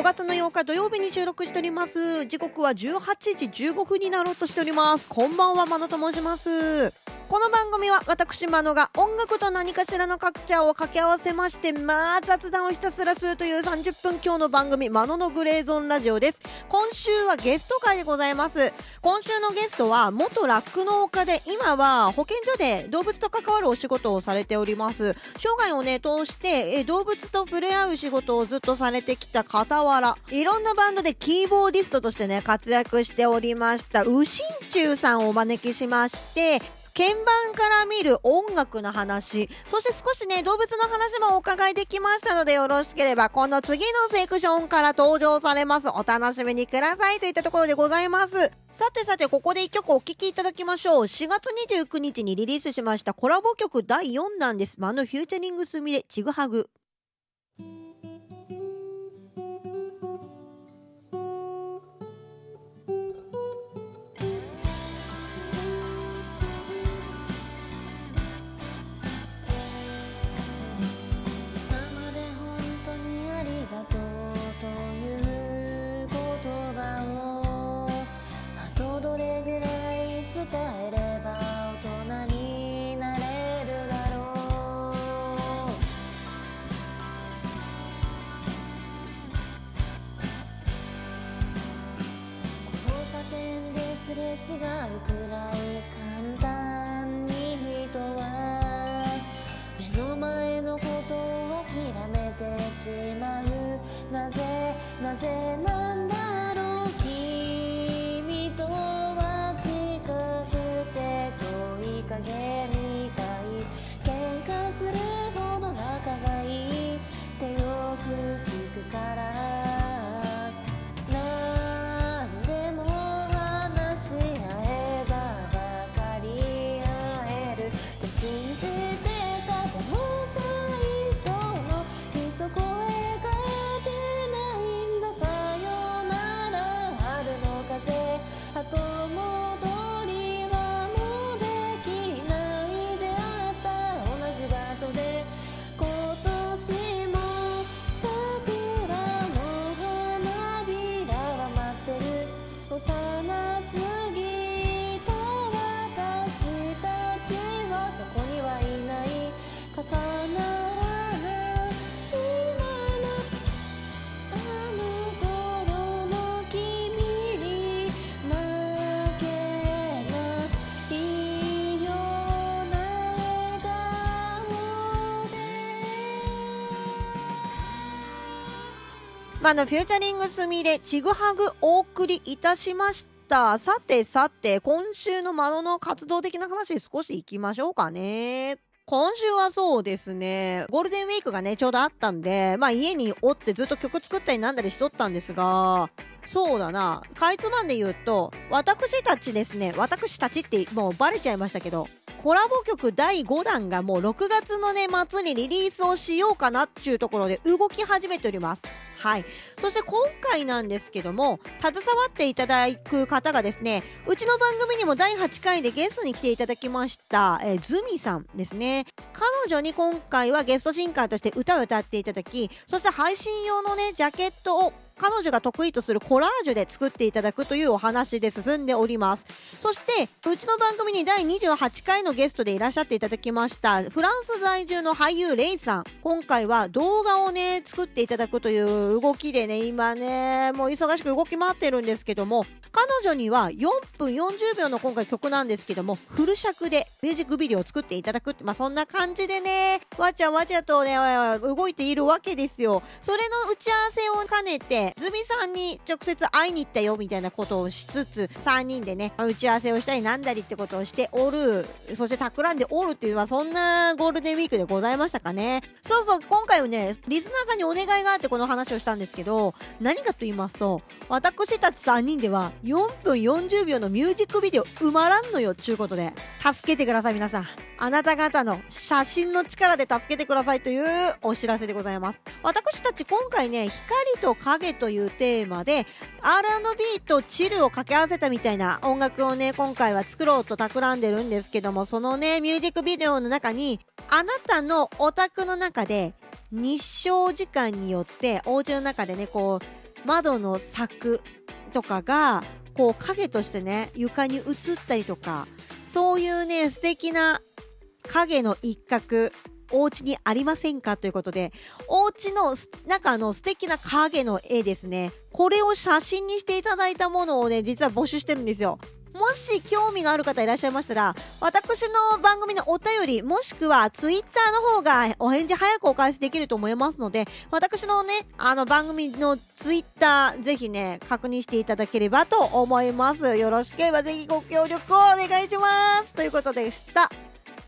5月の8日土曜日に収録しております。時刻は18時15分になろうとしております。こんばんはまのと申します。この番組は私まのが音楽と何かしらのカクチャーを掛け合わせましてまあ雑談をひたすらするという30分今日の番組まののグレーゾーンラジオです。今週はゲスト会でございます。今週のゲストは元酪農家で今は保健所で動物と関わるお仕事をされております。生涯をね通してえ動物と触れ合う仕事をずっとされてきた傍らいろんなバンドでキーボーディストとしてね活躍しておりましたウシンチュウさんをお招きしまして鍵盤から見る音楽の話、そして少しね、動物の話もお伺いできましたので、よろしければ、この次のセクションから登場されます。お楽しみにくださいといったところでございます。さてさて、ここで一曲お聴きいただきましょう。4月29日にリリースしましたコラボ曲第4弾です。マヌフューチャリングスミレ、チグハグ。違うくらい簡単に人は目の前のことを諦めてしまう。なぜなぜなぜまあのフューチャリングすみれちぐはぐお送りいたしました。さてさて今週のマノの活動的な話少しいきましょうかね。今週はそうですね、ゴールデンウィークがね、ちょうどあったんで、まあ家におってずっと曲作ったりなんだりしとったんですが、そうだな、かいつまんで言うと、私たちですね、私たちってもうバレちゃいましたけど、コラボ曲第5弾がもう6月のね、末にリリースをしようかなっていうところで動き始めております。はい。そして今回なんですけども、携わっていただく方がですね、うちの番組にも第8回でゲストに来ていただきました、えー、ズミさんですね。彼女に今回はゲストシンガーとして歌を歌っていただき、そして配信用のね、ジャケットを彼女が得意とするコラージュで作っていただくというお話で進んでおります。そしてうちの番組に第28回のゲストでいらっしゃっていただきましたフランス在住の俳優レイさん。今回は動画をね作っていただくという動きでね今ねもう忙しく動き回ってるんですけども彼女には4分40秒の今回曲なんですけどもフル尺でミュージックビデオを作っていただくまあそんな感じでねわちゃわちゃとね動いているわけですよ。それの打ち合わせを兼ねてズミさんに直接会いに行ったよみたいなことをしつつ3人でね打ち合わせをしたりなんだりってことをしておる。そして企んでおるっていうのはそんなゴールデンウィークでございましたかね。そうそう今回はねリスナーさんにお願いがあってこの話をしたんですけど何かと言いますと私たち3人では4分40秒のミュージックビデオ埋まらんのよっちゅうことで助けてください皆さん。あなた方の写真の力で助けてくださいというお知らせでございます。私たち今回ね光と影というテーマで R&B とチルを掛け合わせたみたいな音楽をね今回は作ろうと企んでるんですけどもそのねミュージックビデオの中にあなたのお宅の中で日照時間によってお家の中でねこう窓の柵とかがこう影としてね床に映ったりとかそういうね素敵な影の一角お家にありませんか？ということで、お家の中の素敵な影の絵ですね。これを写真にしていただいたものをね、実は募集してるんですよ。もし興味がある方いらっしゃいましたら、私の番組のお便り、もしくはツイッターの方がお返事早くお返しできると思いますので、私のね、あの番組のツイッター、ぜひね、確認していただければと思います。よろしければぜひご協力をお願いします。ということでした。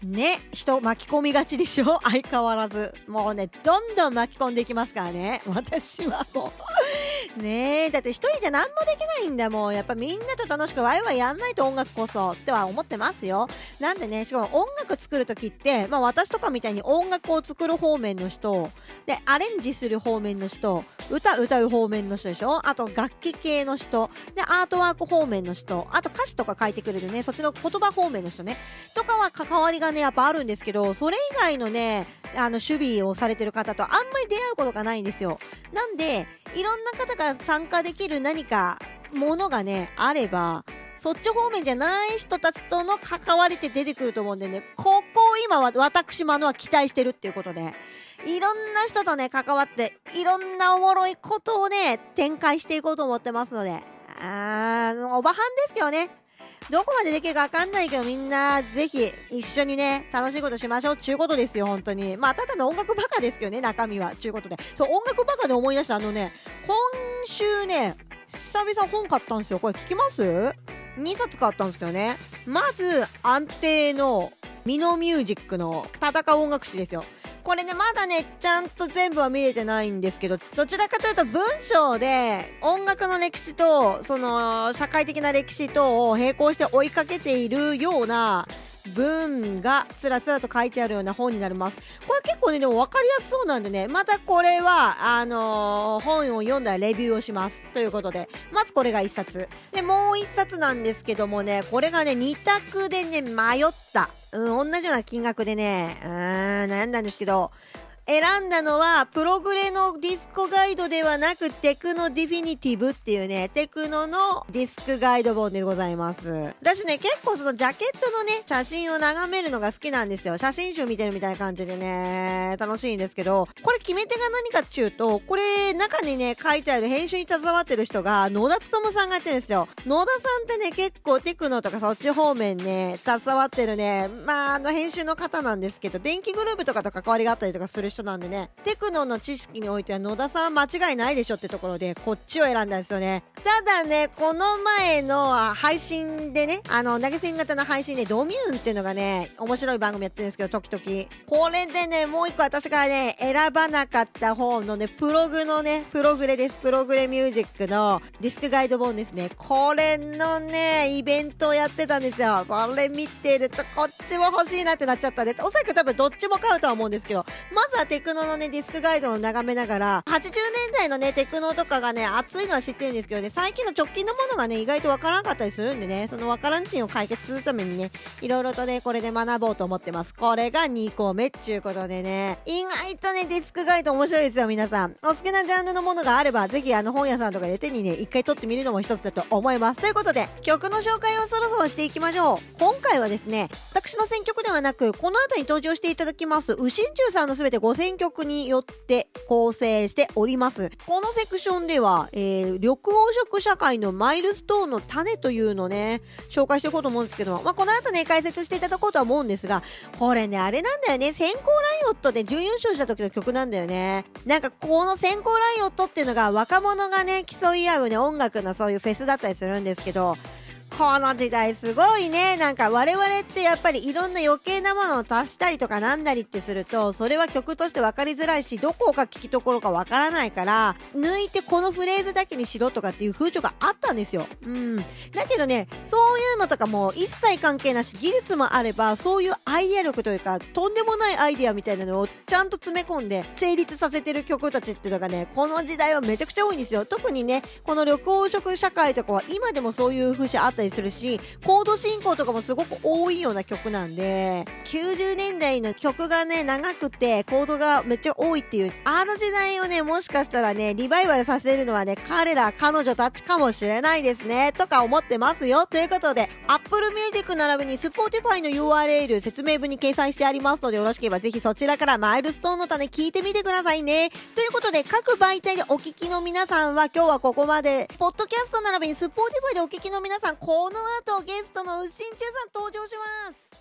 ね、人巻き込みがちでしょ？相変わらず。もうね、どんどん巻き込んでいきますからね。私はもうねえ、だって一人じゃ何もできないんだもん。やっぱみんなと楽しくワイワイやんないと音楽こそっては思ってますよ。なんでね、しかも音楽作るときって、まあ私とかみたいに音楽を作る方面の人、で、アレンジする方面の人、歌歌う方面の人でしょ？あと楽器系の人、で、アートワーク方面の人、あと歌詞とか書いてくれるね、そっちの言葉方面の人ね、とかは関わりがね、やっぱあるんですけど、それ以外のね、あの、守備をされてる方とあんまり出会うことがないんですよ。なんで、いろんな方が参加できる何か、ものがね、あれば、そっち方面じゃない人たちとの関わりって出てくると思うんでね、ここを今は私もあのは期待してるっていうことで、いろんな人とね、関わって、いろんなおもろいことをね、展開していこうと思ってますので、あー、おばはんですけどね、どこまでできるかわかんないけど、みんな、ぜひ、一緒にね、楽しいことしましょう。ちゅうことですよ、本当に。まあ、ただの音楽バカですけどね、中身は。ちゅうことで。そう、音楽バカで思い出した、あのね、今週ね、久々本買ったんですよ。これ聞きます ?2 冊買ったんですけどね。まず、安定の、ミノミュージックの戦う音楽史ですよ。これね、まだね、ちゃんと全部は見れてないんですけど、どちらかというと文章で音楽の歴史と、その、社会的な歴史とを並行して追いかけているような文がつらつらと書いてあるような本になります。これ結構ね、でも分かりやすそうなんでね、またこれは、あのー、本を読んだらレビューをします。ということで、まずこれが1冊。で、もう1冊なんですけどもね、これがね、2択でね、迷った。うん、同じような金額でね、うん、悩んだんですけど、選んだのは、プログレのディスコガイドではなく、テクノディフィニティブっていうね、テクノのディスクガイド本でございます。私ね、結構そのジャケットのね、写真を眺めるのが好きなんですよ。写真集見てるみたいな感じでね、楽しいんですけど、これ決め手が何かっていうと、これ中にね、書いてある編集に携わってる人が、野田勉さんがやってるんですよ。野田さんってね、結構テクノとかそっち方面ね、携わってるね、まあ、あの編集の方なんですけど、電気グループとかと関わりがあったりとかする人なんでね、テクノの知識においては野田さんは間違いないでしょってところで、こっちを選んだんですよね。ただね、この前の配信でね、あの、投げ銭型の配信でドミューンっていうのがね、面白い番組やってるんですけど、時々。これでね、もう一個私がね、選ばなかった方のね、プログのね、プログレです。プログレミュージックのディスクガイド本ですね。これのね、イベントをやってたんですよ。これ見てると、こっちも欲しいなってなっちゃったんで、おそらく多分どっちも買うとは思うんですけど、まずはテクノのね、ディスクガイドを眺めながら、80年代のね、テクノとかがね、熱いのは知ってるんですけどね、最近の直近のものがね、意外とわからなかったりするんでね、そのわからん点を解決するためにね、いろいろとね、これで学ぼうと思ってます。これが2個目っちゅうことでね、意外とね、ディスクガイド面白いですよ、皆さん。お好きなジャンルのものがあれば、ぜひあの本屋さんとかで手にね、一回撮ってみるのも一つだと思います。ということで、曲の紹介をそろそろしていきましょう。今回はですね、私の選曲ではなく、この後に登場していただきます、ウシンチュウさんのすべて5000曲によって構成しております。このセクションでは、えー、緑黄色社会のマイルストーンの種というのをね、紹介していこうと思うんですけども、まあ、この後ね、解説していただこうとは思うんですが、これね、あれなんだよね、先行ライオットで準優勝した時の曲なんだよね。なんか、この先行ライオットっていうのが若者がね、競い合うね、音楽のそういうフェスだったりするんですけど、この時代すごいね。なんか我々ってやっぱりいろんな余計なものを足したりとかなんだりってすると、それは曲として分かりづらいし、どこが聞きどころか分からないから、抜いてこのフレーズだけにしろとかっていう風潮があったんですよ。うん。だけどね、そういうのとかも一切関係なし、技術もあれば、そういうアイデア力というか、とんでもないアイデアみたいなのをちゃんと詰め込んで成立させてる曲たちっていうのがね、この時代はめちゃくちゃ多いんですよ。特にね、この緑黄色社会とかは今でもそういう風潮あったりするし、コード進行とかもすごく多いような曲なんで、90年代の曲がね、長くて、コードがめっちゃ多いっていう、あの時代をね、もしかしたらね、リバイバルさせるのはね、彼ら、彼女たちかもしれないですね、とか思ってますよ。ということで、Apple Music 並びに Spotify の URL 説明文に掲載してありますので、よろしければぜひそちらからマイルストーンの種聞いてみてくださいね。ということで、各媒体でお聞きの皆さんは今日はここまで、ポッドキャスト並びに Spotify でお聞きの皆さん、この後ゲストのうっしんちゅうさん登場します。